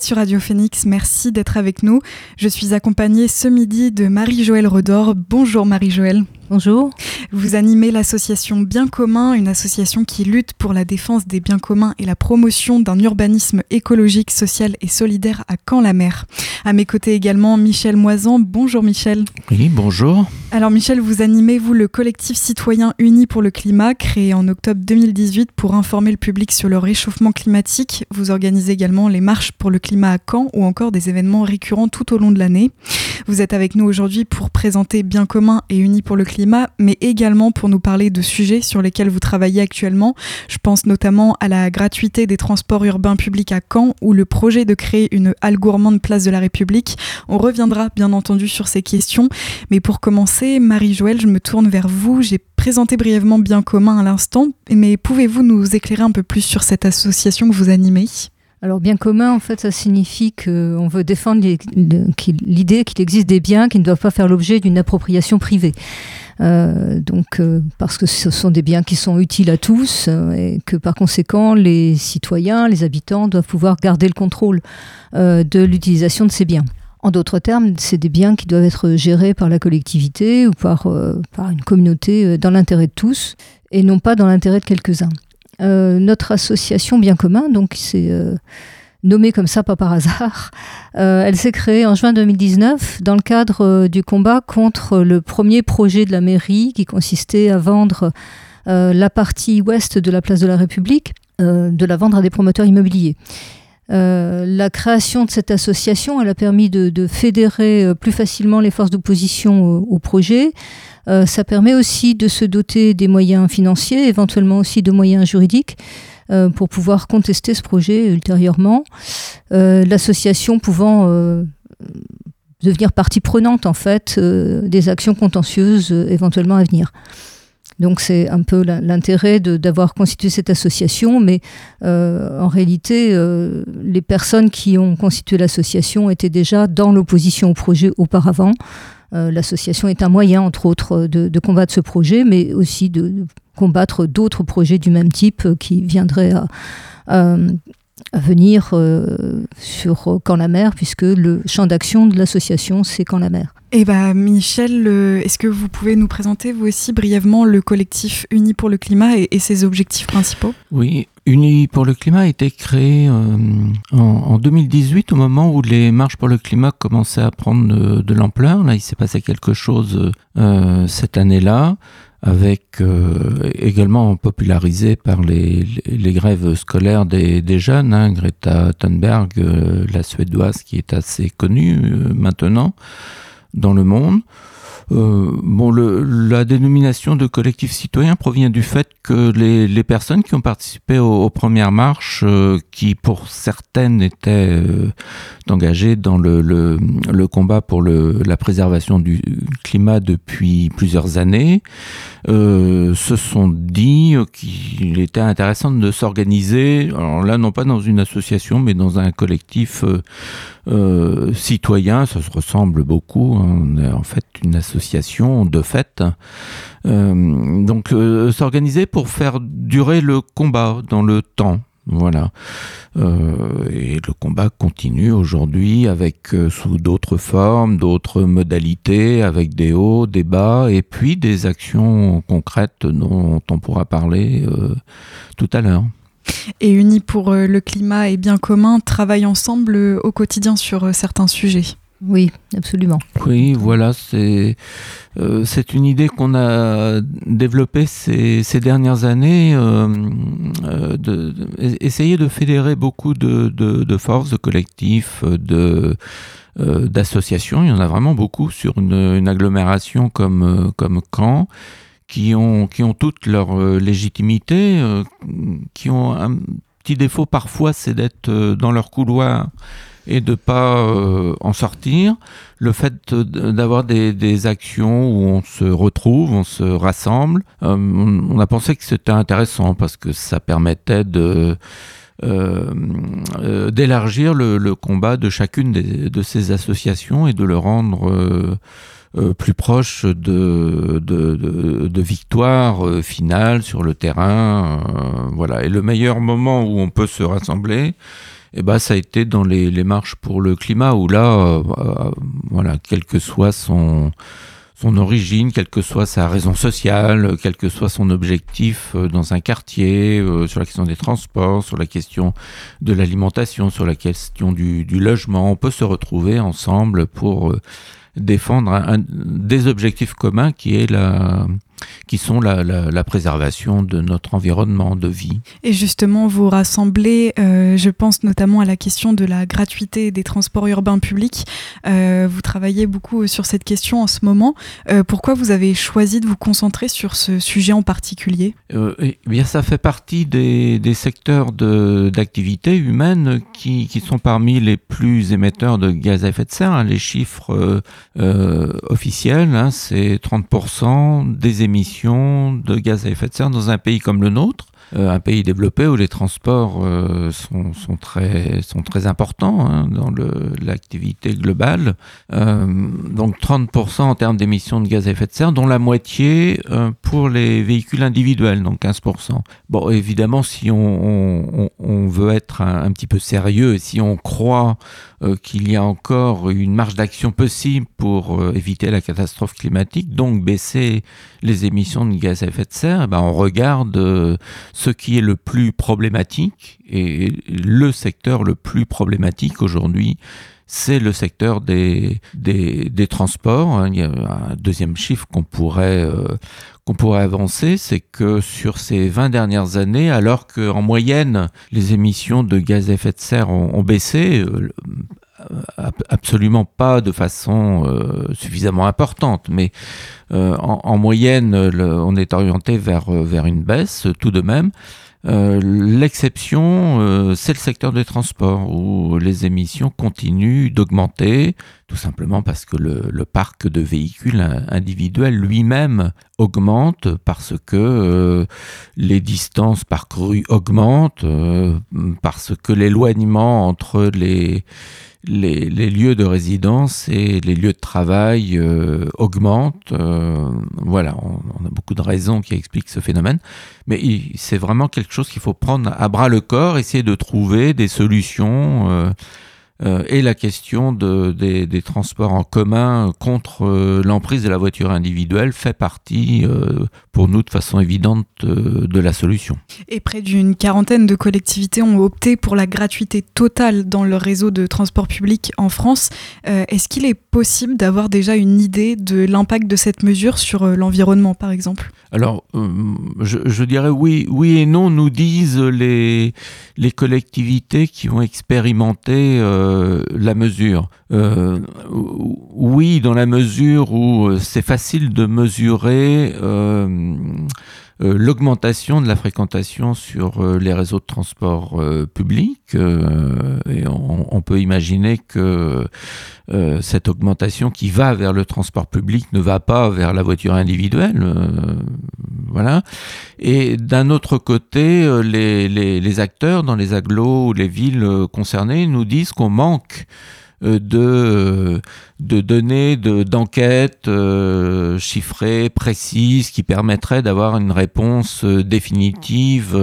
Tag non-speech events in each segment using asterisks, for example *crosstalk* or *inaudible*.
Sur Radio Phoenix, merci d'être avec nous. Je suis accompagnée ce midi de Marie-Joëlle Redor. Bonjour Marie-Joëlle. Bonjour. Vous animez l'association Bien commun, une association qui lutte pour la défense des biens communs et la promotion d'un urbanisme écologique, social et solidaire à Caen-la-Mer. À mes côtés également Michel Moisan. Bonjour Michel. Oui, bonjour. Alors Michel, vous animez vous le collectif citoyen uni pour le climat créé en octobre 2018 pour informer le public sur le réchauffement climatique. Vous organisez également les marches pour le climat à Caen ou encore des événements récurrents tout au long de l'année. Vous êtes avec nous aujourd'hui pour présenter Bien commun et uni pour le climat mais également pour nous parler de sujets sur lesquels vous travaillez actuellement. Je pense notamment à la gratuité des transports urbains publics à Caen ou le projet de créer une halle gourmande place de la République. On reviendra bien entendu sur ces questions, mais pour commencer, Marie-Joëlle, je me tourne vers vous. J'ai présenté brièvement Bien commun à l'instant, mais pouvez-vous nous éclairer un peu plus sur cette association que vous animez? Alors bien commun, en fait, ça signifie qu'on veut défendre l'idée qu'il existe des biens qui ne doivent pas faire l'objet d'une appropriation privée. Euh, donc, euh, parce que ce sont des biens qui sont utiles à tous euh, et que par conséquent, les citoyens, les habitants doivent pouvoir garder le contrôle de l'utilisation de ces biens. En d'autres termes, c'est des biens qui doivent être gérés par la collectivité ou par, par une communauté dans l'intérêt de tous et non pas dans l'intérêt de quelques-uns. Notre association Bien commun, donc c'est nommée comme ça pas par hasard. *laughs* Euh, elle s'est créée en juin 2019 dans le cadre euh, du combat contre le premier projet de la mairie qui consistait à vendre euh, la partie ouest de la place de la République, de la vendre à des promoteurs immobiliers. La création de cette association, a permis de, fédérer plus facilement les forces d'opposition au projet. ça permet aussi de se doter des moyens financiers, éventuellement aussi de moyens juridiques. Euh, pour pouvoir contester ce projet ultérieurement. Euh, l'association pouvant euh, devenir partie prenante en fait des actions contentieuses éventuellement à venir. Donc c'est un peu l'intérêt d'avoir constitué cette association, mais en réalité, les personnes qui ont constitué l'association étaient déjà dans l'opposition au projet auparavant. l'association est un moyen, entre autres, de, combattre ce projet, mais aussi de combattre d'autres projets du même type qui viendraient à, venir euh, sur Camp la Mer, puisque le champ d'action de l'association, c'est Camp la Mer. Eh bien, Michel, est-ce que vous pouvez nous présenter, vous aussi, brièvement, le collectif Uni pour le climat et, ses objectifs principaux? Oui, Uni pour le climat a été créé euh, en, 2018, au moment où les marches pour le climat commençaient à prendre de, l'ampleur. Là, il s'est passé quelque chose euh, cette année-là avec euh, également popularisé par les, grèves scolaires des, des jeunes, hein, Greta Thunberg, euh, la suédoise qui est assez connue euh, maintenant dans le monde. Euh, bon, la dénomination de collectif citoyen provient du fait que les, personnes qui ont participé aux, premières marches, euh, qui pour certaines étaient euh, engagées dans le, combat pour la préservation du climat depuis plusieurs années, se sont dit qu'il était intéressant de s'organiser, alors là non pas dans une association, mais dans un collectif citoyen, ça se ressemble beaucoup. Hein. On est en fait une association de fait. Euh, donc euh, s'organiser pour faire durer le combat dans le temps. Voilà. Euh, et le combat continue aujourd'hui avec sous d'autres formes, d'autres modalités, avec des hauts, des bas, et puis des actions concrètes dont on pourra parler tout à l'heure et Unis pour euh, le climat et bien commun travaillent ensemble euh, au quotidien sur euh, certains sujets. Oui, absolument. Oui, voilà, c'est c'est une idée qu'on a développée ces, dernières années, euh, de, essayer de fédérer beaucoup de, de, forces, de collectifs, de d'associations. Il y en a vraiment beaucoup sur une, une agglomération comme comme Caen qui ont, qui ont toute leur euh, légitimité, euh, qui ont un petit défaut parfois, c'est d'être euh, dans leur couloir et de pas en sortir. Le fait d'avoir des, des, actions où on se retrouve, on se rassemble, on, a pensé que c'était intéressant parce que ça permettait de d'élargir le, le, combat de chacune des, de ces associations et de le rendre euh, plus proche de, de, de, de victoire euh, finale sur le terrain. Euh, voilà. Et le meilleur moment où on peut se rassembler, eh ben, ça a été dans les, les marches pour le climat, où là, voilà, quel que soit son son origine, quelle que soit sa raison sociale, quel que soit son objectif euh, dans un quartier, euh, sur la question des transports, sur la question de l'alimentation, sur la question du, logement. On peut se retrouver ensemble pour euh, défendre un, des objectifs communs qui est la, qui sont la, préservation de notre environnement de vie. Et justement, vous rassemblez, euh, je pense notamment à la question de la gratuité des transports urbains publics. Euh, vous travaillez beaucoup sur cette question en ce moment. Euh, pourquoi vous avez choisi de vous concentrer sur ce sujet en particulier? Eh bien, Ça fait partie des, secteurs d'activité humaine qui, sont parmi les plus émetteurs de gaz à effet de serre. Hein. Les chiffres officiels, hein, c'est 30% des émissions de gaz à effet de serre dans un pays comme le nôtre, un pays développé où les transports euh, sont, sont, très, sont très importants hein, dans l'activité globale. Euh, donc 30% en termes d'émissions de gaz à effet de serre, dont la moitié pour les véhicules individuels, donc 15%. Bon, évidemment, si on, veut être un, petit peu sérieux, si on croit qu'il y a encore une marge d'action possible pour éviter la catastrophe climatique, donc baisser les émissions de gaz à effet de serre, ben on regarde ce qui est le plus problématique, et le secteur le plus problématique aujourd'hui, c'est le secteur des, des, transports. Hein. Il y a un deuxième chiffre qu'on pourrait, euh, pourrait avancer, c'est que sur ces 20 dernières années, alors qu'en moyenne, les émissions de gaz à effet de serre ont, baissé, euh, absolument pas de façon euh, suffisamment importante, mais en, moyenne, on est orienté vers, vers une baisse tout de même. Euh, l'exception, euh, c'est le secteur des transports où les émissions continuent d'augmenter, tout simplement parce que le, parc de véhicules individuels lui-même augmente parce que euh, les distances parcourues augmentent, parce que l'éloignement entre les les, lieux de résidence et les lieux de travail euh, augmentent. Euh, voilà, on, a beaucoup de raisons qui expliquent ce phénomène, mais c'est vraiment quelque chose qu'il faut prendre à bras le corps, essayer de trouver des solutions. Euh, et la question de, des, transports en commun contre euh, l'emprise de la voiture individuelle fait partie, euh, pour nous, de façon évidente, de la solution. Et près d'une quarantaine de collectivités ont opté pour la gratuité totale dans le réseau de transport public en France. Est-ce qu'il est possible d'avoir déjà une idée de l'impact de cette mesure sur l'environnement, par exemple? Alors, je, je, dirais oui, oui et non, nous disent les, les collectivités qui ont expérimenté euh, la mesure. Euh, oui, dans la mesure où euh, c'est facile de mesurer l'augmentation de la fréquentation sur les réseaux de transport public. et on, peut imaginer que cette augmentation qui va vers le transport public ne va pas vers la voiture individuelle. voilà. Et d'un autre côté, les, les, les, acteurs dans les agglos ou les villes concernées nous disent qu'on manque euh, de, de données d'enquêtes euh, chiffrées, précises, qui permettraient d'avoir une réponse euh, définitive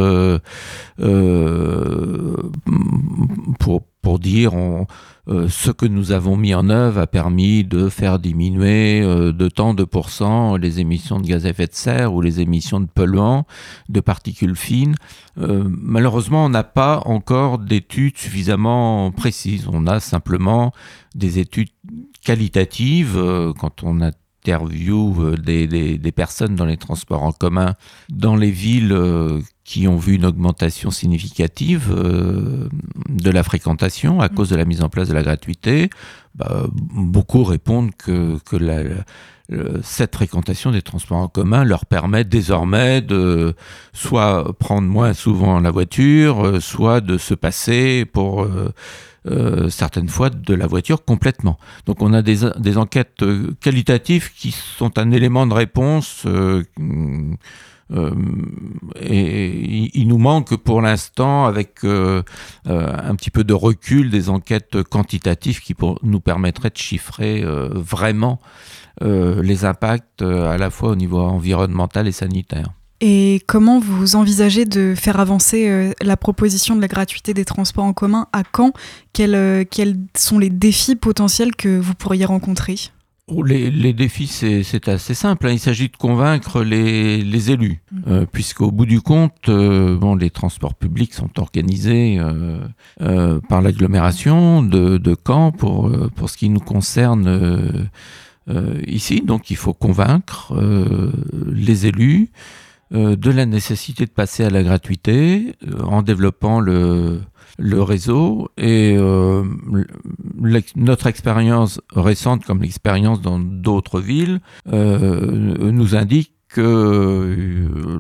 pour, pour dire on, ce que nous avons mis en œuvre a permis de faire diminuer de tant de pourcents les émissions de gaz à effet de serre ou les émissions de polluants, de particules fines. malheureusement, on n'a pas encore d'études suffisamment précises. On a simplement des études qualitatives euh, quand on interviewe euh, des, personnes dans les transports en commun dans les villes euh, qui ont vu une augmentation significative de la fréquentation à mm. cause de la mise en place de la gratuité. Bah, beaucoup répondent que, que la, cette fréquentation des transports en commun leur permet désormais de soit prendre moins souvent la voiture, soit de se passer pour euh, certaines fois de la voiture complètement. Donc on a des, des, enquêtes euh, qualitatives qui sont un élément de réponse euh, et il nous manque pour l'instant, avec un petit peu de recul, des enquêtes quantitatives qui nous permettraient de chiffrer vraiment les impacts à la fois au niveau environnemental et sanitaire. Et comment vous envisagez de faire avancer euh, la proposition de la gratuité des transports en commun? À Caen quels sont les défis potentiels que vous pourriez rencontrer? Oh, les, défis, c'est assez simple. Hein. Il s'agit de convaincre les, élus, mmh. euh, puisqu'au bout du compte, euh, bon, les transports publics sont organisés euh, par l'agglomération de, de, Caen pour, pour ce qui nous concerne ici. Donc il faut convaincre les élus de la nécessité de passer à la gratuité en développant le, le réseau et euh, notre expérience récente, comme l'expérience dans d'autres villes, euh, nous indique que euh,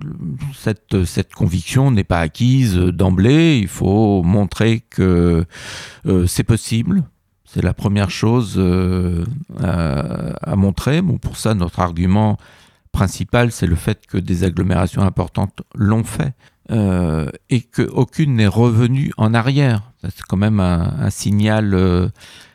cette, conviction n'est pas acquise d'emblée. Il faut montrer que c'est possible. C'est la première chose à, à, montrer. Pour ça, notre argument principal, c'est le fait que des agglomérations importantes l'ont fait. Euh, et qu'aucune n'est revenue en arrière. C'est quand même un, signal euh,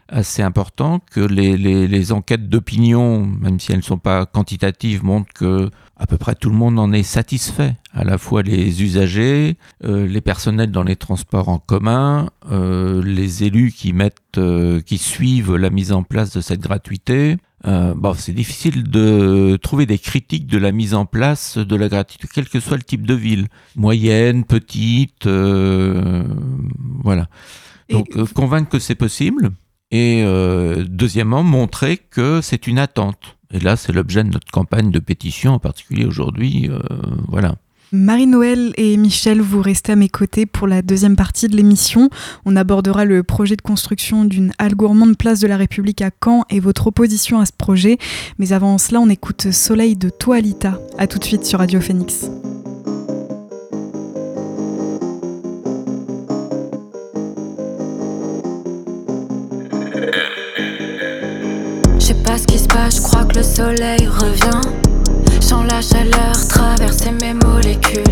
assez important que les, les, enquêtes d'opinion, même si elles ne sont pas quantitatives, montrent que à peu près tout le monde en est satisfait, à la fois les usagers, euh, les personnels dans les transports en commun, les élus qui mettent, qui suivent la mise en place de cette gratuité, euh, bon, c'est difficile de trouver des critiques de la mise en place de la gratuité, quel que soit le type de ville, moyenne, petite, euh, voilà. Donc euh, convaincre que c'est possible et deuxièmement montrer que c'est une attente. Et là, c'est l'objet de notre campagne de pétition, en particulier aujourd'hui, voilà. Marie-Noël et Michel, vous restez à mes côtés pour la deuxième partie de l'émission. On abordera le projet de construction d'une halle gourmande place de la République à Caen et votre opposition à ce projet. Mais avant cela, on écoute Soleil de Toalita. A tout de suite sur Radio Phoenix. Je crois que le soleil revient. Sans la chaleur traverser mes molécules.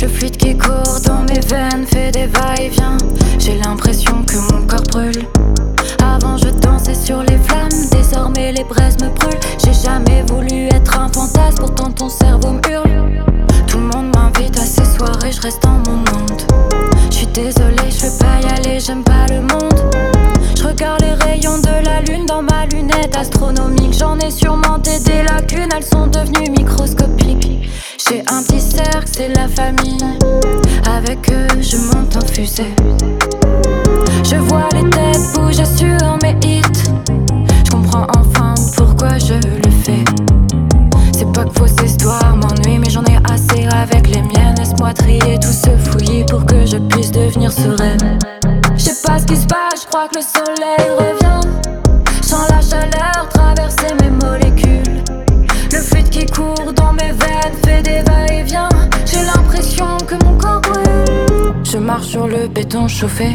Le fluide qui court dans mes veines fait des va-et-vient. J'ai l'impression que mon corps brûle. Avant je dansais sur les flammes, désormais les braises me brûlent. J'ai jamais voulu être un fantasme, pourtant ton cerveau me hurle. Tout le monde m'invite à ces soirées, je reste dans mon monde. Dans ma lunette astronomique. J'en ai surmonté des lacunes, elles sont devenues microscopiques. J'ai un petit cercle, c'est la famille. Avec eux, je monte en fusée. Je vois les têtes bouger sur mes hits. Je comprends enfin pourquoi je le fais. C'est pas que fausse histoire m'ennuie, mais j'en ai assez avec les miennes. Laisse-moi trier tout ce fouillis pour que je puisse devenir sereine. Je sais pas ce qui se passe, je crois que le soleil revient.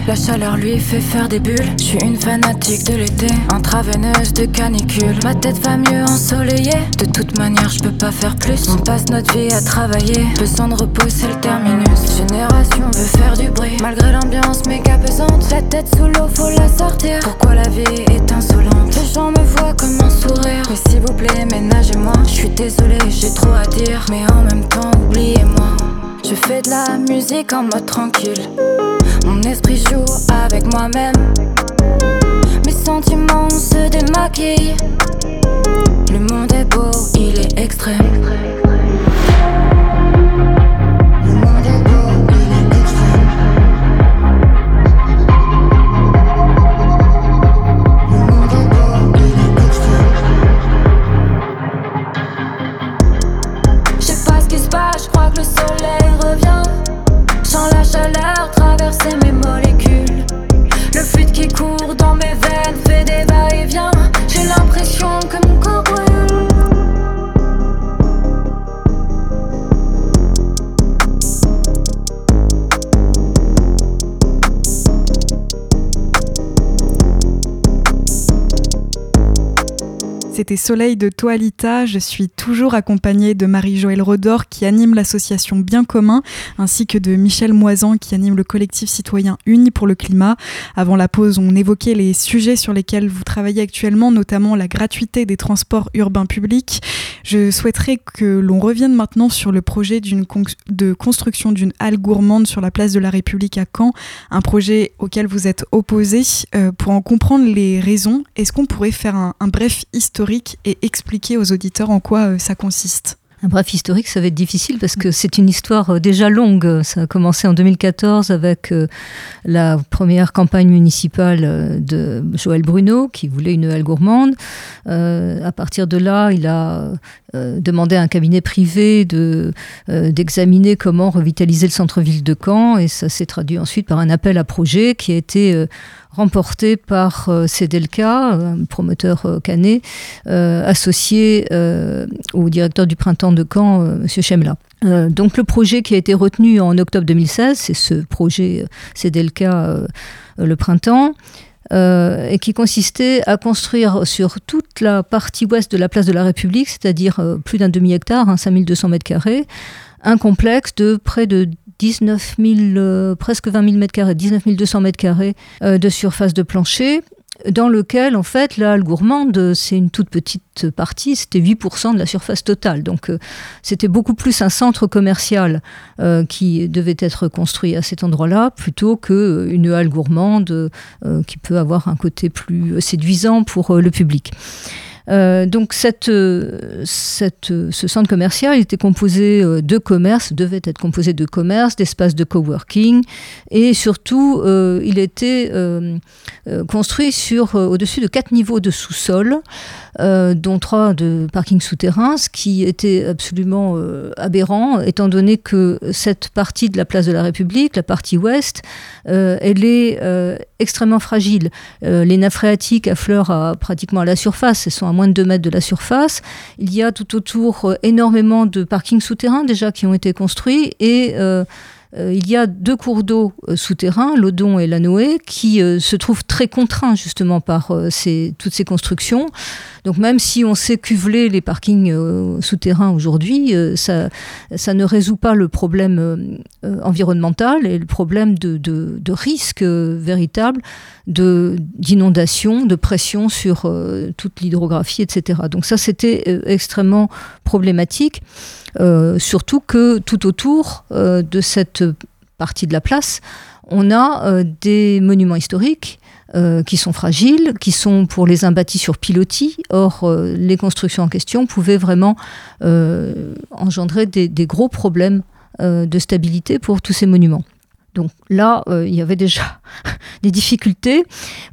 La chaleur lui fait faire des bulles. Je suis une fanatique de l'été, intraveineuse de canicule. Ma tête va mieux ensoleillée, de toute manière je peux pas faire plus. On passe notre vie à travailler, besoin de repos c'est le terminus. Génération veut faire du bruit, malgré l'ambiance méga pesante. La tête sous l'eau, faut la sortir. Pourquoi la vie est insolente? Les gens me voient comme un sourire, mais s'il vous plaît ménagez-moi. Je suis désolée, j'ai trop à dire, mais en même temps oubliez-moi. Je fais de la musique en mode tranquille. Mon esprit joue avec moi-même. Mes sentiments se démaquillent. Le monde est beau, il est extrême. court dans mes veines, fait des vagues. C'était Soleil de Toalita. Je suis toujours accompagnée de Marie-Joëlle Rodor qui anime l'association Bien commun, ainsi que de Michel Moisan qui anime le collectif citoyen Uni pour le climat. Avant la pause, on évoquait les sujets sur lesquels vous travaillez actuellement, notamment la gratuité des transports urbains publics. Je souhaiterais que l'on revienne maintenant sur le projet de construction d'une halle gourmande sur la place de la République à Caen, un projet auquel vous êtes opposé. Euh, pour en comprendre les raisons, est-ce qu'on pourrait faire un, un bref historique et expliquer aux auditeurs en quoi euh, ça consiste un bref historique, ça va être difficile parce que c'est une histoire euh, déjà longue. Ça a commencé en 2014 avec euh, la première campagne municipale de Joël Bruno qui voulait une halle gourmande. à partir de là, il a demandé à un cabinet privé de, d'examiner comment revitaliser le centre-ville de Caen et ça s'est traduit ensuite par un appel à projet qui a été remporté par euh, Cedelka, un promoteur euh, canet, euh, associé au directeur du printemps de Caen, M. Chemla. donc le projet qui a été retenu en octobre 2016, c'est ce projet Cedelka le printemps, et qui consistait à construire sur toute la partie ouest de la place de la République, c'est-à-dire plus d'un demi-hectare, hein, 5200 mètres carrés, un complexe de près de 19 000, euh, presque 20 000 mètres carrés, 19 200 mètres carrés euh, de surface de plancher dans lequel, en fait, la halle gourmande, c'est une toute petite partie, c'était 8% de la surface totale. Donc, euh, c'était beaucoup plus un centre commercial qui devait être construit à cet endroit-là, plutôt qu'une halle gourmande qui peut avoir un côté plus séduisant pour le public. Euh, donc cette, cette, ce centre commercial était composé euh, de commerces, devait être composé de commerces, d'espaces de coworking et surtout euh, il était construit au-dessus de quatre niveaux de sous-sol. Euh, dont trois de parking souterrain, ce qui était absolument euh, aberrant, étant donné que cette partie de la place de la République, la partie ouest, euh, elle est extrêmement fragile. les nappes phréatiques affleurent à, pratiquement à la surface, elles sont à moins de 2 mètres de la surface. Il y a tout autour énormément de parkings souterrains déjà qui ont été construits et euh, il y a deux cours d'eau euh, souterrains, l'Odon et la Noé, qui euh, se trouvent très contraints justement par toutes ces constructions. Donc même si on sait cuveler les parkings souterrains aujourd'hui, ça, ne résout pas le problème environnemental et le problème de, de risque véritable d'inondation, de, pression sur toute l'hydrographie, etc. Donc ça, c'était extrêmement problématique. Surtout que tout autour de cette partie de la place, on a euh, des monuments historiques qui sont fragiles, qui sont pour les uns bâtis sur pilotis. Or, les constructions en question pouvaient vraiment engendrer des, gros problèmes de stabilité pour tous ces monuments. Donc là, euh, il y avait déjà *laughs* des difficultés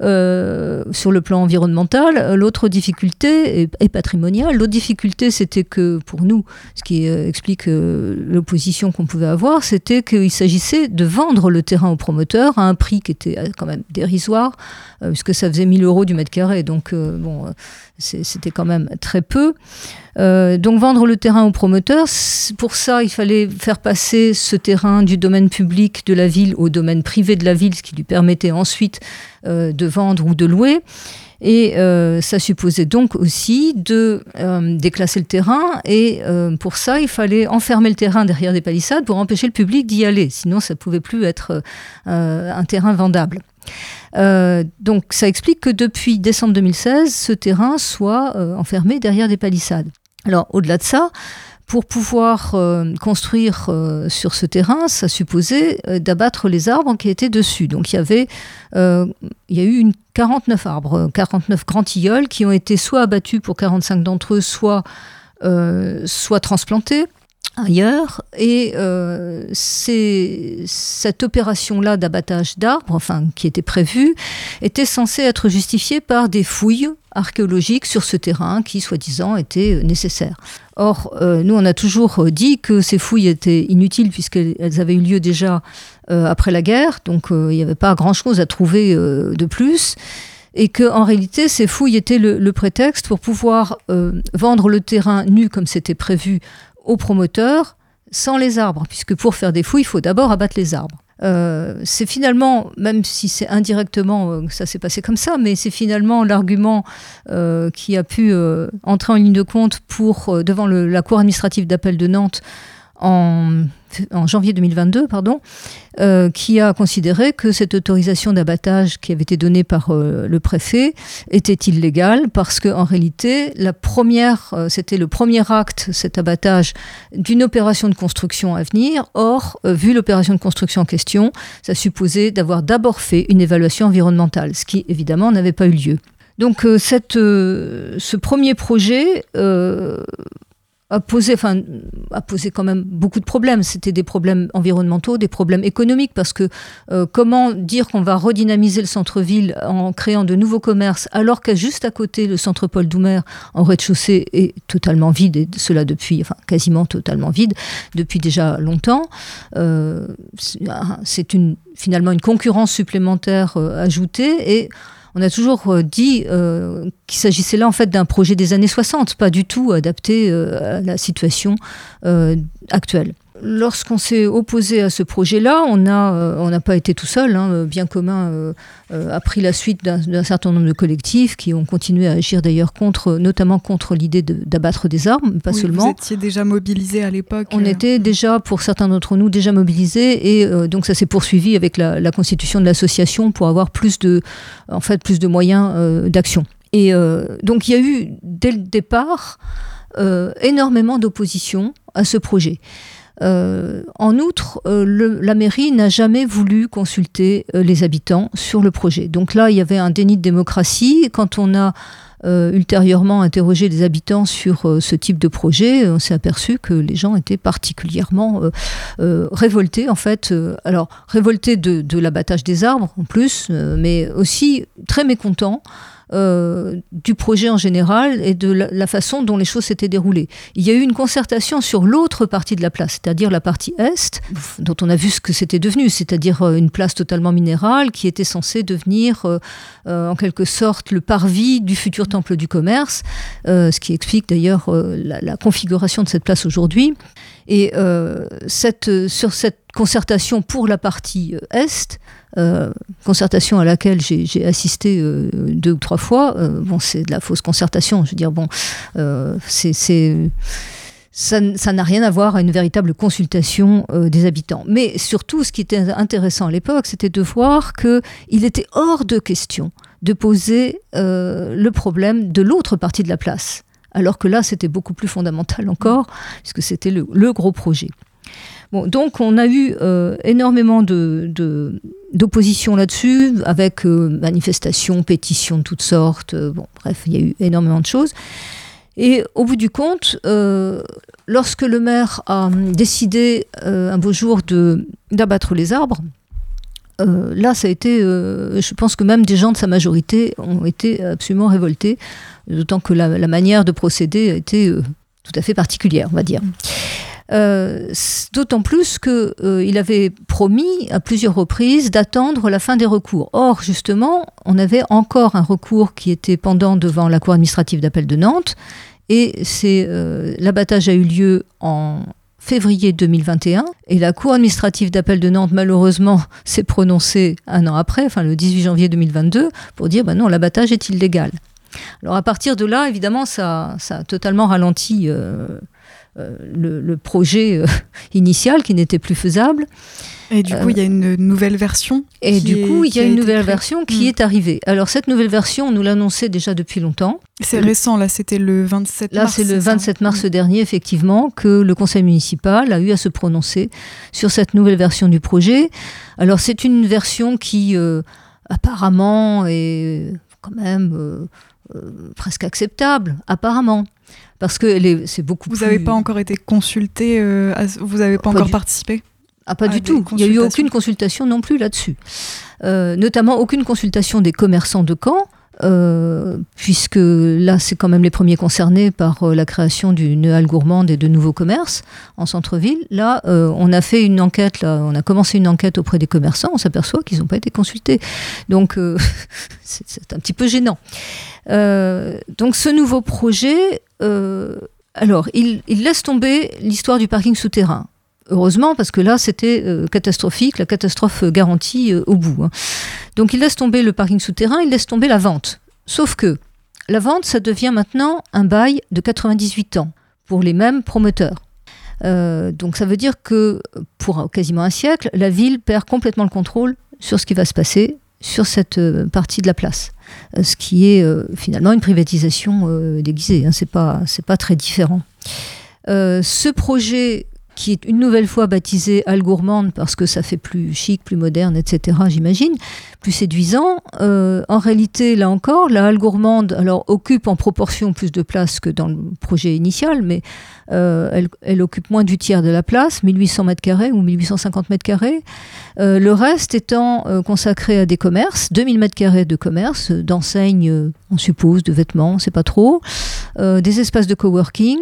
euh, sur le plan environnemental. L'autre difficulté est, patrimoniale. L'autre difficulté, c'était que pour nous, ce qui euh, explique l'opposition qu'on pouvait avoir, c'était qu'il s'agissait de vendre le terrain au promoteur à un prix qui était quand même dérisoire, puisque ça faisait 1000 euros du mètre carré. Donc, bon, c'était quand même très peu. Donc vendre le terrain au promoteur, pour ça il fallait faire passer ce terrain du domaine public de la ville au domaine privé de la ville, ce qui lui permettait ensuite euh, de vendre ou de louer. Et euh, ça supposait donc aussi de déclasser le terrain. Et pour ça, il fallait enfermer le terrain derrière des palissades pour empêcher le public d'y aller. Sinon, ça ne pouvait plus être un terrain vendable. donc ça explique que depuis décembre 2016, ce terrain soit enfermé derrière des palissades. Alors, au-delà de ça, pour pouvoir euh, construire euh, sur ce terrain, ça supposait euh, d'abattre les arbres qui étaient dessus. Donc il y avait, il y a eu une 49 arbres, 49 grands tilleuls qui ont été soit abattus pour 45 d'entre eux, soit, soit transplantés ailleurs. Et cette opération-là d'abattage d'arbres, enfin qui était prévue, était censée être justifiée par des fouilles archéologiques sur ce terrain qui, soi-disant, étaient nécessaires. Or, euh, nous, on a toujours dit que ces fouilles étaient inutiles puisqu'elles avaient eu lieu déjà euh, après la guerre, donc il n'y avait pas grand-chose à trouver de plus. Et que en réalité ces fouilles étaient le prétexte pour pouvoir vendre le terrain nu comme c'était prévu aux promoteurs sans les arbres, puisque pour faire des fouilles, il faut d'abord abattre les arbres. Euh, c'est finalement, même si c'est indirectement, euh, ça s'est passé comme ça, mais c'est finalement l'argument euh, qui a pu entrer en ligne de compte pour, devant la Cour administrative d'appel de Nantes en, janvier 2022, pardon, euh, qui a considéré que cette autorisation d'abattage qui avait été donnée par euh, le préfet était illégale parce que en réalité, la première, euh, c'était le premier acte, cet abattage, d'une opération de construction à venir. Or, vu l'opération de construction en question, ça supposait d'avoir d'abord fait une évaluation environnementale, ce qui évidemment n'avait pas eu lieu. Donc ce premier projet a posé, enfin, a posé quand même beaucoup de problèmes. C'était des problèmes environnementaux, des problèmes économiques, parce que euh, comment dire qu'on va redynamiser le centre-ville en créant de nouveaux commerces, alors qu'à juste à côté, le centre Paul Doumer, en rez-de-chaussée, est totalement vide, et cela depuis, enfin, quasiment totalement vide, depuis déjà longtemps. Euh, c'est une, finalement une concurrence supplémentaire euh, ajoutée, et on a toujours euh, dit euh, qu'il s'agissait là en fait d'un projet des années 60, pas du tout adapté euh, à la situation actuelle. Lorsqu'on s'est opposé à ce projet-là, on n'a on pas été tout seul. Hein. Bien commun a pris la suite d'un certain nombre de collectifs qui ont continué à agir d'ailleurs contre, notamment contre l'idée d'abattre des armes, pas seulement. Vous étiez déjà mobilisés à l'époque. On était déjà, pour certains d'entre nous, déjà mobilisés et donc ça s'est poursuivi avec la, la constitution de l'association pour avoir plus de, en fait, plus de moyens d'action. Et donc il y a eu dès le départ énormément d'opposition à ce projet. Euh, en outre, euh, la mairie n'a jamais voulu consulter euh, les habitants sur le projet. Donc là, il y avait un déni de démocratie. Quand on a ultérieurement interrogé les habitants sur ce type de projet, on s'est aperçu que les gens étaient particulièrement révoltés, en fait. alors, révoltés de, de l'abattage des arbres, en plus, mais aussi très mécontents euh, du projet en général et de la, façon dont les choses s'étaient déroulées. Il y a eu une concertation sur l'autre partie de la place, c'est-à-dire la partie est, dont on a vu ce que c'était devenu, c'est-à-dire euh, une place totalement minérale qui était censée devenir euh, en quelque sorte le parvis du futur temple du commerce, ce qui explique d'ailleurs la, configuration de cette place aujourd'hui. Et sur cette concertation pour la partie est, euh, concertation à laquelle j'ai assisté euh, deux ou trois fois. Euh, bon, c'est de la fausse concertation. Je veux dire, bon, c'est ça n'a rien à voir à une véritable consultation des habitants. Mais surtout, ce qui était intéressant à l'époque, c'était de voir qu'il était hors de question de poser le problème de l'autre partie de la place. Alors que là, c'était beaucoup plus fondamental encore, puisque c'était le, gros projet donc on a eu euh, énormément d'opposition là-dessus, avec euh, manifestations, pétitions de toutes sortes. Euh, bref, il y a eu énormément de choses. Et au bout du compte, lorsque le maire a décidé un beau jour d'abattre les arbres, là, ça a été, je pense que même des gens de sa majorité ont été absolument révoltés, d'autant que la, la, manière de procéder a été tout à fait particulière, on va dire. Euh, d'autant plus qu'il euh, avait promis à plusieurs reprises d'attendre la fin des recours. Or, justement, on avait encore un recours qui était pendant devant la Cour administrative d'appel de Nantes, et euh, l'abattage a eu lieu en février 2021, et la Cour administrative d'appel de Nantes, malheureusement, *laughs* s'est prononcée un an après, enfin le 18 janvier 2022, pour dire ben non, l'abattage est illégal. Alors à partir de là, évidemment, ça, ça a totalement ralenti le, projet euh, *laughs* initial qui n'était plus faisable. Et du coup, il y a une nouvelle version. Et du coup, il y a une nouvelle version qui hmm. est arrivée. Alors, cette nouvelle version, on nous l'annonçait déjà depuis longtemps. C'est récent, là, c'était le 27 mars. Là, c'est le 27 mars hmm. dernier, effectivement, que le conseil municipal a eu à se prononcer sur cette nouvelle version du projet. Alors, c'est une version qui, euh, apparemment, est quand même presque acceptable, apparemment parce que c'est beaucoup vous n'avez pas encore été consulté, euh, vous n'avez pas, encore participé ah, pas du tout. Il n'y a eu aucune consultation non plus là-dessus. Euh, notamment aucune consultation des commerçants de Caen, euh, puisque là, c'est quand même les premiers concernés par la création d'une halle gourmande et de nouveaux commerces en centre-ville. Là, on a fait une enquête, là, on a commencé une enquête auprès des commerçants, on s'aperçoit qu'ils n'ont pas été consultés. Donc, *laughs* c'est un petit peu gênant. donc, ce nouveau projet euh, alors, il, laisse tomber l'histoire du parking souterrain. Heureusement, parce que là, c'était catastrophique, la catastrophe garantie au bout. Hein. Donc il laisse tomber le parking souterrain, il laisse tomber la vente. Sauf que la vente, ça devient maintenant un bail de 98 ans pour les mêmes promoteurs. Euh, donc ça veut dire que pour quasiment un siècle, la ville perd complètement le contrôle sur ce qui va se passer sur cette euh, partie de la place, euh, ce qui est finalement une privatisation déguisée. Hein, c'est pas pas très différent. ce projet qui est une nouvelle fois baptisé Al Gourmande parce que ça fait plus chic, plus moderne, etc., j'imagine, plus séduisant. Euh, en réalité, là encore, la Halle Gourmande alors, occupe en proportion plus de place que dans le projet initial, mais euh, elle, elle, occupe moins du tiers de la place, 1800 mètres carrés ou 1850 mètres carrés. Euh, le reste étant consacré à des commerces, 2000 mètres carrés de commerce, d'enseignes, on suppose, de vêtements, sait pas trop, des espaces de coworking,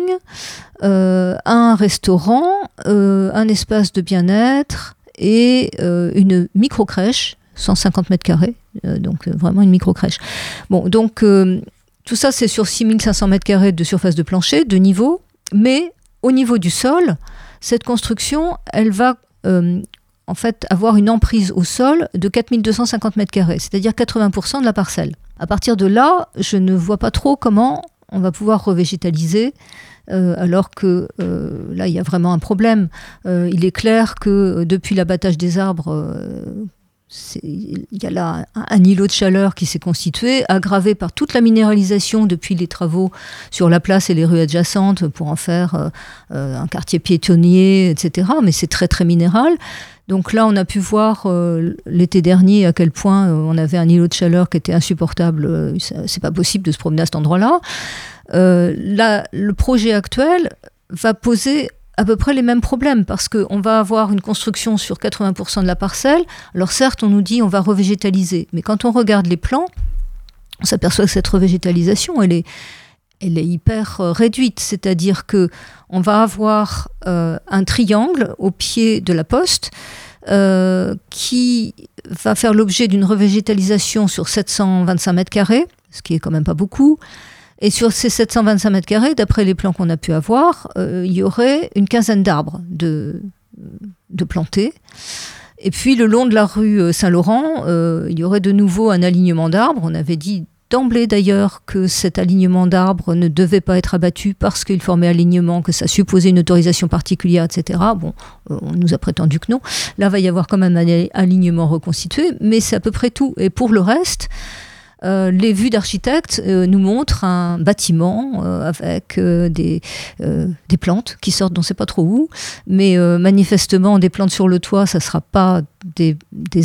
un restaurant, un espace de bien-être et une micro-crèche 150 mètres carrés, euh, donc euh, vraiment une micro-crèche. Bon, donc euh, tout ça, c'est sur 6500 mètres carrés de surface de plancher, de niveau, mais au niveau du sol, cette construction, elle va en fait avoir une emprise au sol de 4250 mètres carrés, c'est-à-dire 80% de la parcelle. À partir de là, je ne vois pas trop comment on va pouvoir revégétaliser alors que là, il y a vraiment un problème. il est clair que depuis l'abattage des arbres il y a là un, îlot de chaleur qui s'est constitué, aggravé par toute la minéralisation depuis les travaux sur la place et les rues adjacentes pour en faire euh, euh, un quartier piétonnier, etc. Mais c'est très très minéral. Donc là, on a pu voir euh, l'été dernier à quel point on avait un îlot de chaleur qui était insupportable. c'est pas possible de se promener à cet endroit-là. là, le projet actuel va poser à peu près les mêmes problèmes parce qu'on va avoir une construction sur 80% de la parcelle. Alors certes, on nous dit on va revégétaliser, mais quand on regarde les plans, on s'aperçoit que cette revégétalisation, elle est, elle est hyper euh, réduite, c'est-à-dire que on va avoir euh, un triangle au pied de la poste euh, qui va faire l'objet d'une revégétalisation sur 725 mètres carrés, ce qui est quand même pas beaucoup. Et sur ces 725 mètres carrés, d'après les plans qu'on a pu avoir, il y aurait une quinzaine d'arbres de, plantés. Et puis le long de la rue Saint-Laurent, il y aurait de nouveau un alignement d'arbres. On avait dit d'emblée d'ailleurs que cet alignement d'arbres ne devait pas être abattu parce qu'il formait alignement, que ça supposait une autorisation particulière, etc. Bon, on nous a prétendu que non. Là, va y avoir quand même un alignement reconstitué, mais c'est à peu près tout. Et pour le reste, euh, les vues d'architectes euh, nous montrent un bâtiment euh, avec des, plantes qui sortent, on ne sait pas trop où, mais manifestement des plantes sur le toit, ça ne sera pas des,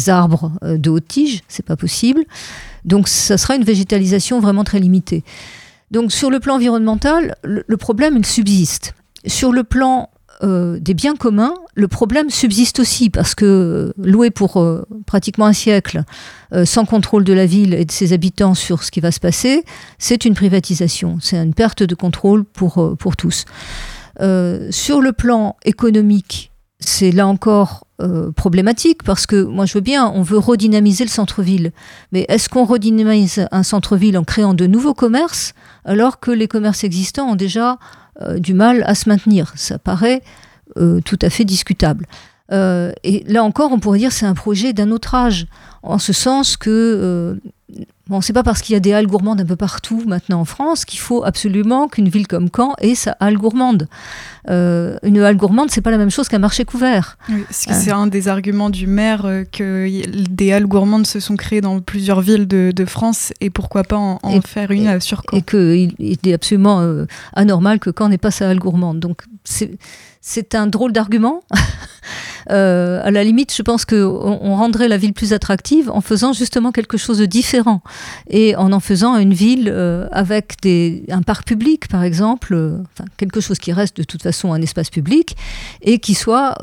arbres de haute tige, c'est pas possible. Donc ça sera une végétalisation vraiment très limitée. Donc sur le plan environnemental, le problème il subsiste. Sur le plan euh, des biens communs, le problème subsiste aussi parce que euh, louer pour euh, pratiquement un siècle sans contrôle de la ville et de ses habitants sur ce qui va se passer, c'est une privatisation, c'est une perte de contrôle pour, tous. sur le plan économique, c'est là encore problématique parce que moi je veux bien, on veut redynamiser le centre-ville, mais est-ce qu'on redynamise un centre-ville en créant de nouveaux commerces alors que les commerces existants ont déjà du mal à se maintenir. Ça paraît euh, tout à fait discutable. Euh, et là encore, on pourrait dire c'est un projet d'un autre âge, en ce sens que Bon, c'est pas parce qu'il y a des halles gourmandes un peu partout maintenant en France qu'il faut absolument qu'une ville comme Caen ait sa halle gourmande. Euh, une halle gourmande, c'est pas la même chose qu'un marché couvert. c'est un des arguments du maire euh, que des halles gourmandes se sont créées dans plusieurs villes de, France et pourquoi pas en, faire une sur Caen. Et qu'il est absolument euh, anormal que Caen n'ait pas sa halle gourmande. Donc c'est un drôle d'argument. *laughs* Euh, à la limite, je pense qu'on on rendrait la ville plus attractive en faisant justement quelque chose de différent et en en faisant une ville euh, avec des, un parc public, par exemple, euh, quelque chose qui reste de toute façon un espace public et qui soit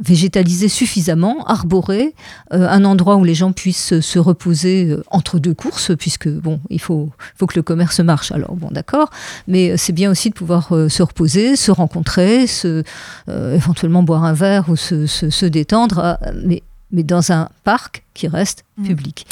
végétalisé suffisamment, arboré, euh, un endroit où les gens puissent se reposer euh, entre deux courses, puisque bon, il faut, faut que le commerce marche. Alors bon, d'accord, mais c'est bien aussi de pouvoir euh, se reposer, se rencontrer, se, éventuellement boire un verre ou se, se, détendre, mais, mais dans un parc qui reste mmh. public.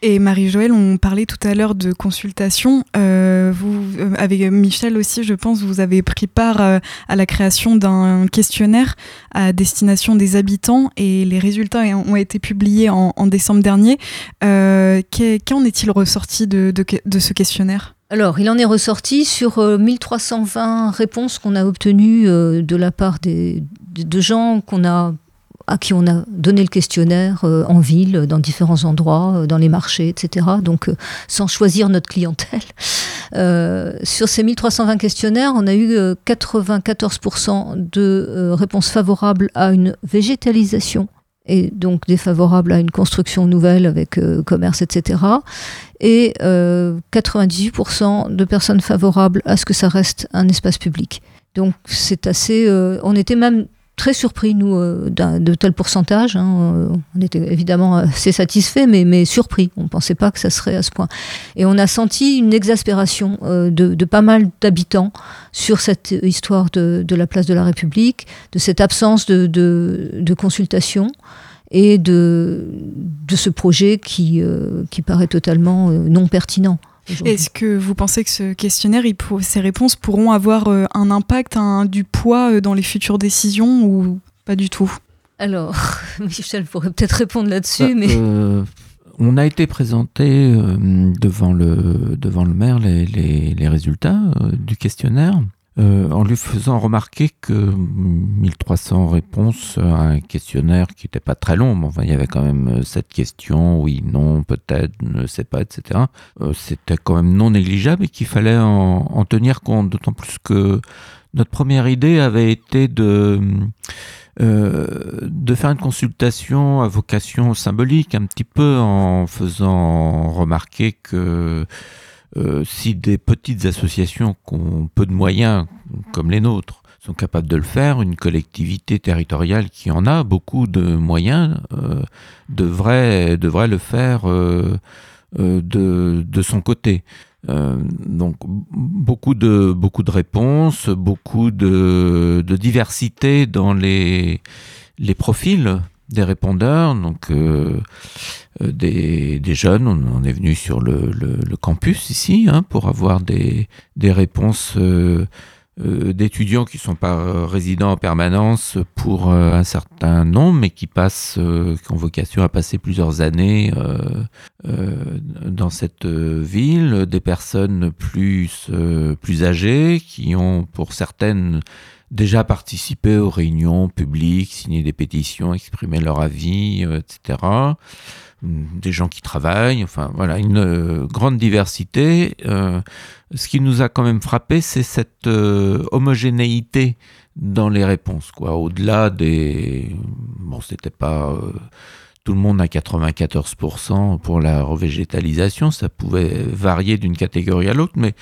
Et Marie-Joëlle, on parlait tout à l'heure de consultation. Euh, vous, euh, avec Michel aussi, je pense, vous avez pris part euh, à la création d'un questionnaire à destination des habitants et les résultats ont été publiés en, décembre dernier. Qu'en est-il ressorti de, de, ce questionnaire? Alors, il en est ressorti sur 1320 réponses qu'on a obtenues de la part des, de gens qu'on a à qui on a donné le questionnaire euh, en ville, dans différents endroits, euh, dans les marchés, etc. Donc, euh, sans choisir notre clientèle. *laughs* sur ces 1320 questionnaires, on a eu 94% de réponses favorables à une végétalisation et donc défavorables à une construction nouvelle avec commerce, etc. Et 98% de personnes favorables à ce que ça reste un espace public. Donc c'est assez... on était même très surpris, nous, euh, de tel pourcentage. Hein, euh, on était évidemment assez satisfaits, mais, mais surpris. On ne pensait pas que ça serait à ce point. Et on a senti une exaspération euh, de, pas mal d'habitants sur cette histoire de, la place de la République, de cette absence de, de consultation et de, de ce projet qui, qui paraît totalement non pertinent. Est-ce que vous pensez que ce questionnaire, ces réponses pourront avoir euh, un impact, un, du poids euh, dans les futures décisions ou pas du tout? Alors, *laughs* Michel pourrait peut-être répondre là-dessus, bah, mais... Euh, on a été présenté devant, le, devant le maire les, les résultats du questionnaire. Euh, en lui faisant remarquer que 1300 réponses à un questionnaire qui n'était pas très long, mais enfin il y avait quand même cette euh, questions, oui, non, peut-être, ne sais pas, etc. Euh, c'était quand même non négligeable et qu'il fallait en, tenir compte, d'autant plus que notre première idée avait été de, de faire une consultation à vocation symbolique, un petit peu en faisant remarquer que euh, si des petites associations qui ont peu de moyens, comme les nôtres, sont capables de le faire, une collectivité territoriale qui en a beaucoup de moyens euh, devrait, devrait le faire euh, de, de, son côté. donc beaucoup de, beaucoup de réponses, beaucoup de, de diversité dans les, les profils des répondeurs, donc euh, euh, des, des, jeunes. On, est venu sur le, le, campus ici hein, pour avoir des, des réponses euh, d'étudiants qui sont pas résidents en permanence pour un certain nombre, mais qui passent, qui ont vocation à passer plusieurs années dans cette ville, des personnes plus plus âgées qui ont pour certaines déjà participé aux réunions publiques, signé des pétitions, exprimé leur avis, euh, etc. Des gens qui travaillent, enfin voilà, une euh, grande diversité. Euh, ce qui nous a quand même frappé, c'est cette homogénéité dans les réponses, quoi. Au-delà des, bon, c'était pas tout le monde à 94% pour la revégétalisation, ça pouvait varier d'une catégorie à l'autre, mais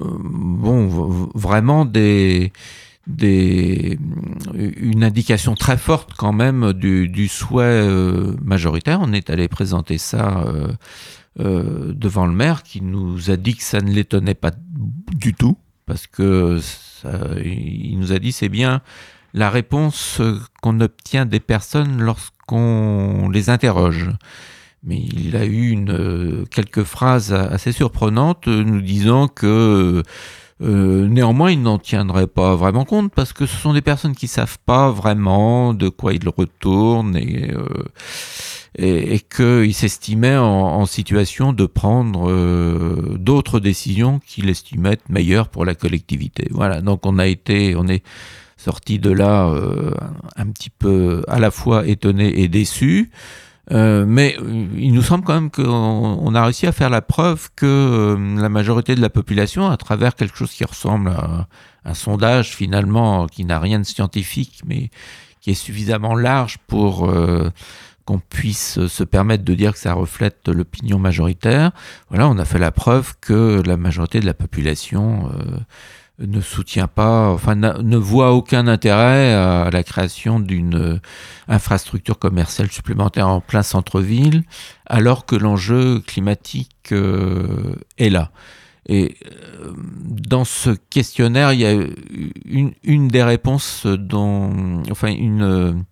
bon, vraiment des des, une indication très forte quand même du, souhait euh, majoritaire. On est allé présenter ça euh, euh, devant le maire qui nous a dit que ça ne l'étonnait pas du tout parce que il nous a dit c'est bien la réponse qu'on obtient des personnes lorsqu'on les interroge. Mais il a eu quelques phrases assez surprenantes nous disant que euh, néanmoins, ils n'en tiendraient pas vraiment compte parce que ce sont des personnes qui savent pas vraiment de quoi ils retournent et, euh, et, qu'ils s'estimaient en, situation de prendre euh, d'autres décisions qu'ils estimaient meilleures pour la collectivité. Voilà. Donc on a été, on est sorti de là un petit peu à la fois étonné et déçu. Euh, mais euh, il nous semble quand même qu'on a réussi à faire la preuve que euh, la majorité de la population, à travers quelque chose qui ressemble à un sondage finalement qui n'a rien de scientifique, mais qui est suffisamment large pour qu'on puisse se permettre de dire que ça reflète l'opinion majoritaire. Voilà, on a fait la preuve que la majorité de la population ne soutient pas, enfin ne voit aucun intérêt à la création d'une euh, infrastructure commerciale supplémentaire en plein centre-ville, alors que l'enjeu climatique euh, est là. Et euh, dans ce questionnaire, il y a une, des réponses dont, enfin une,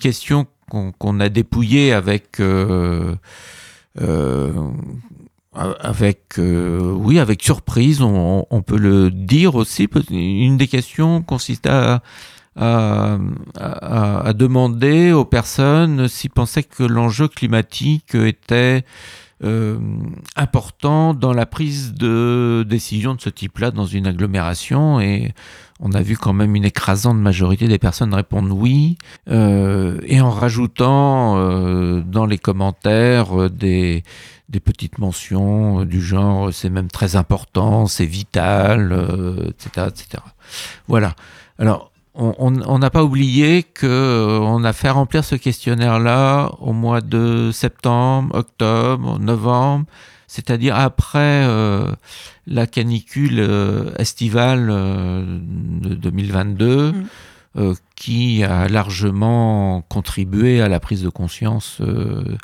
question qu'on a dépouillée avec avec oui avec surprise on, on, peut le dire aussi. Une des questions consiste à à, à, demander aux personnes s'ils pensaient que l'enjeu climatique était euh, important dans la prise de décision de ce type-là dans une agglomération. Et on a vu quand même une écrasante majorité des personnes répondre oui euh, et en rajoutant euh, dans les commentaires des, des petites mentions du genre c'est même très important, c'est vital, etc., etc. Voilà. Alors on n'a pas oublié que euh, on a fait remplir ce questionnaire-là au mois de septembre, octobre, novembre, c'est-à-dire après euh, la canicule euh, estivale de 2022 qui a largement contribué à la prise de conscience euh,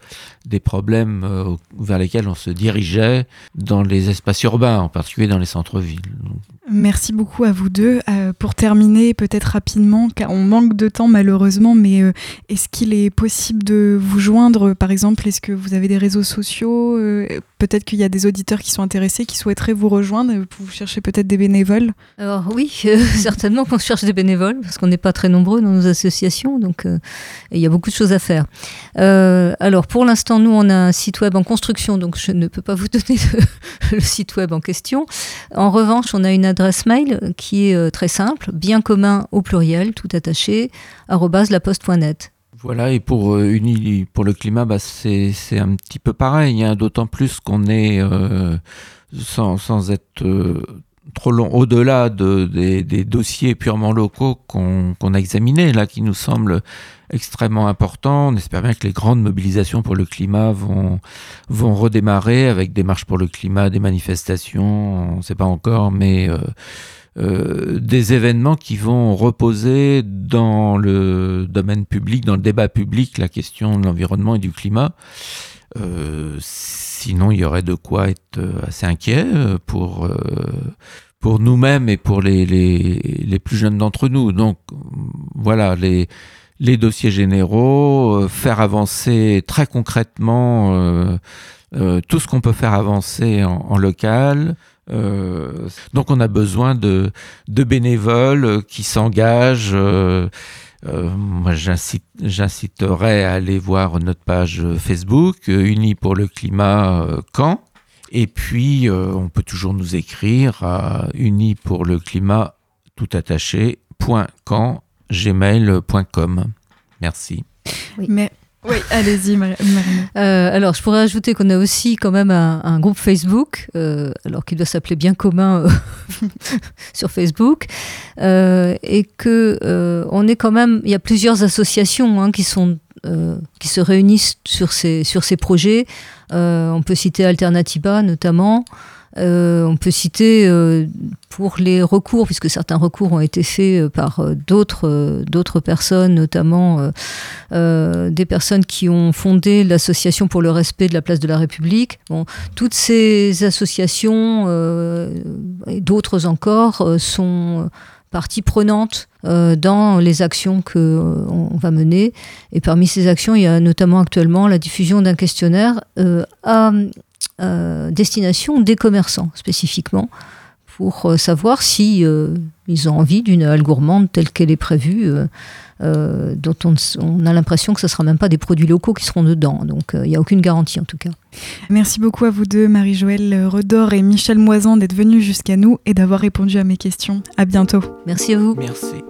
des problèmes euh, vers lesquels on se dirigeait dans les espaces urbains, en particulier dans les centres-villes. Merci beaucoup à vous deux. Euh, pour terminer, peut-être rapidement, car on manque de temps malheureusement, mais est-ce qu'il est possible de vous joindre Par exemple, est-ce que vous avez des réseaux sociaux Peut-être qu'il y a des auditeurs qui sont intéressés, qui souhaiteraient vous rejoindre. Vous cherchez peut-être des bénévoles? Alors oui, *laughs* certainement qu'on cherche des bénévoles, parce qu'on n'est pas très nombreux dans nos associations, donc euh, il y a beaucoup de choses à faire. Euh, alors pour l'instant, nous, on a un site web en construction, donc je ne peux pas vous *laughs* donner le, site web en question. En revanche, on a une adresse mail qui est euh, très simple, bien commun au pluriel, tout attaché, laposte.net. Voilà, et pour, pour le climat, bah, c'est un petit peu pareil, hein, d'autant plus qu'on est, sans, sans, être trop long, au-delà de, des, dossiers purement locaux qu'on a examinés, là, qui nous semblent extrêmement importants. On espère bien que les grandes mobilisations pour le climat vont, redémarrer avec des marches pour le climat, des manifestations, on ne sait pas encore, mais euh, euh, des événements qui vont reposer dans le domaine public, dans le débat public, la question de l'environnement et du climat. Euh, sinon, il y aurait de quoi être assez inquiet pour pour nous-mêmes et pour les, les, les plus jeunes d'entre nous. Donc voilà, les, les dossiers généraux, euh, faire avancer très concrètement euh, euh, tout ce qu'on peut faire avancer en, en local. donc on a besoin de, de bénévoles qui s'engagent. Moi, j'inciterai à aller voir notre page Facebook, Unis pour le climat Caen. Et puis, euh, on peut toujours nous écrire à uni pour le climat tout attaché gmail.com. Merci. Oui. Mais oui, allez-y, Marina. Euh, alors, je pourrais ajouter qu'on a aussi quand même un, groupe Facebook, euh, alors qu'il doit s'appeler bien commun *laughs* sur Facebook, et que on est quand même, il y a plusieurs associations hein, qui se réunissent sur ces sur ces projets. Euh, on peut citer Alternativa notamment. Euh, on peut citer euh, pour les recours, puisque certains recours ont été faits par d'autres d'autres personnes, notamment des personnes qui ont fondé l'association pour le respect de la place de la République. Bon, toutes ces associations et d'autres encore sont partie prenante euh, dans les actions que euh, on va mener. Et parmi ces actions, il y a notamment actuellement la diffusion d'un questionnaire euh, à destination des commerçants spécifiquement pour savoir si ils ont envie d'une halle gourmande telle qu'elle est prévue euh, dont on, a l'impression que ce ne sera même pas des produits locaux qui seront dedans. Donc euh, il n'y a aucune garantie en tout cas. Merci beaucoup à vous deux, Marie-Joëlle Redor et Michel Moisan, d'être venus jusqu'à nous et d'avoir répondu à mes questions. À bientôt. Merci à vous. Merci.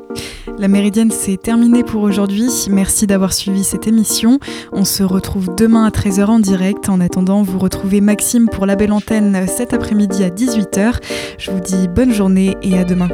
La Méridienne, c'est terminé pour aujourd'hui. Merci d'avoir suivi cette émission. On se retrouve demain à 13h en direct. En attendant, vous retrouvez Maxime pour la belle antenne cet après-midi à 18h. Je vous dis bonne journée et à demain.